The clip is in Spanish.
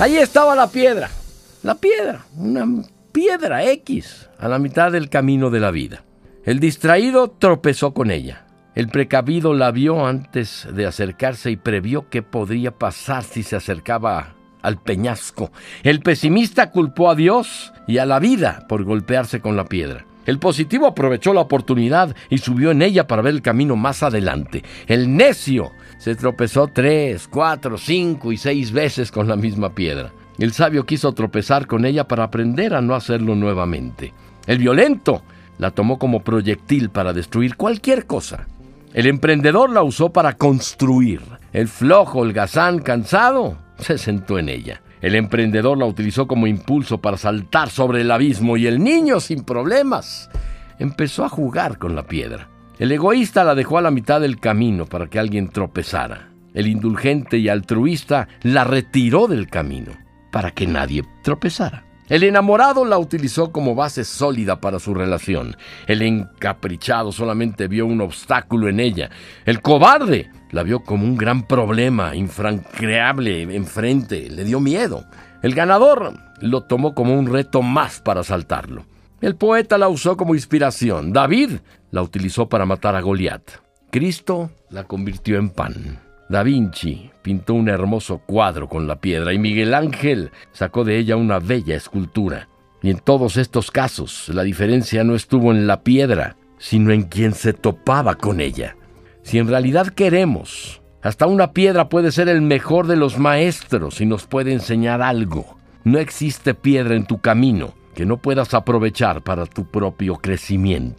Ahí estaba la piedra. La piedra, una piedra X a la mitad del camino de la vida. El distraído tropezó con ella. El precavido la vio antes de acercarse y previó qué podría pasar si se acercaba al peñasco. El pesimista culpó a Dios y a la vida por golpearse con la piedra. El positivo aprovechó la oportunidad y subió en ella para ver el camino más adelante. El necio se tropezó tres, cuatro, cinco y seis veces con la misma piedra. El sabio quiso tropezar con ella para aprender a no hacerlo nuevamente. El violento la tomó como proyectil para destruir cualquier cosa. El emprendedor la usó para construir. El flojo, el gazán cansado, se sentó en ella. El emprendedor la utilizó como impulso para saltar sobre el abismo y el niño, sin problemas, empezó a jugar con la piedra. El egoísta la dejó a la mitad del camino para que alguien tropezara. El indulgente y altruista la retiró del camino para que nadie tropezara. El enamorado la utilizó como base sólida para su relación. El encaprichado solamente vio un obstáculo en ella. El cobarde la vio como un gran problema, infranqueable enfrente. Le dio miedo. El ganador lo tomó como un reto más para saltarlo. El poeta la usó como inspiración. David la utilizó para matar a Goliat. Cristo la convirtió en pan. Da Vinci pintó un hermoso cuadro con la piedra y Miguel Ángel sacó de ella una bella escultura. Y en todos estos casos la diferencia no estuvo en la piedra, sino en quien se topaba con ella. Si en realidad queremos, hasta una piedra puede ser el mejor de los maestros y nos puede enseñar algo. No existe piedra en tu camino que no puedas aprovechar para tu propio crecimiento.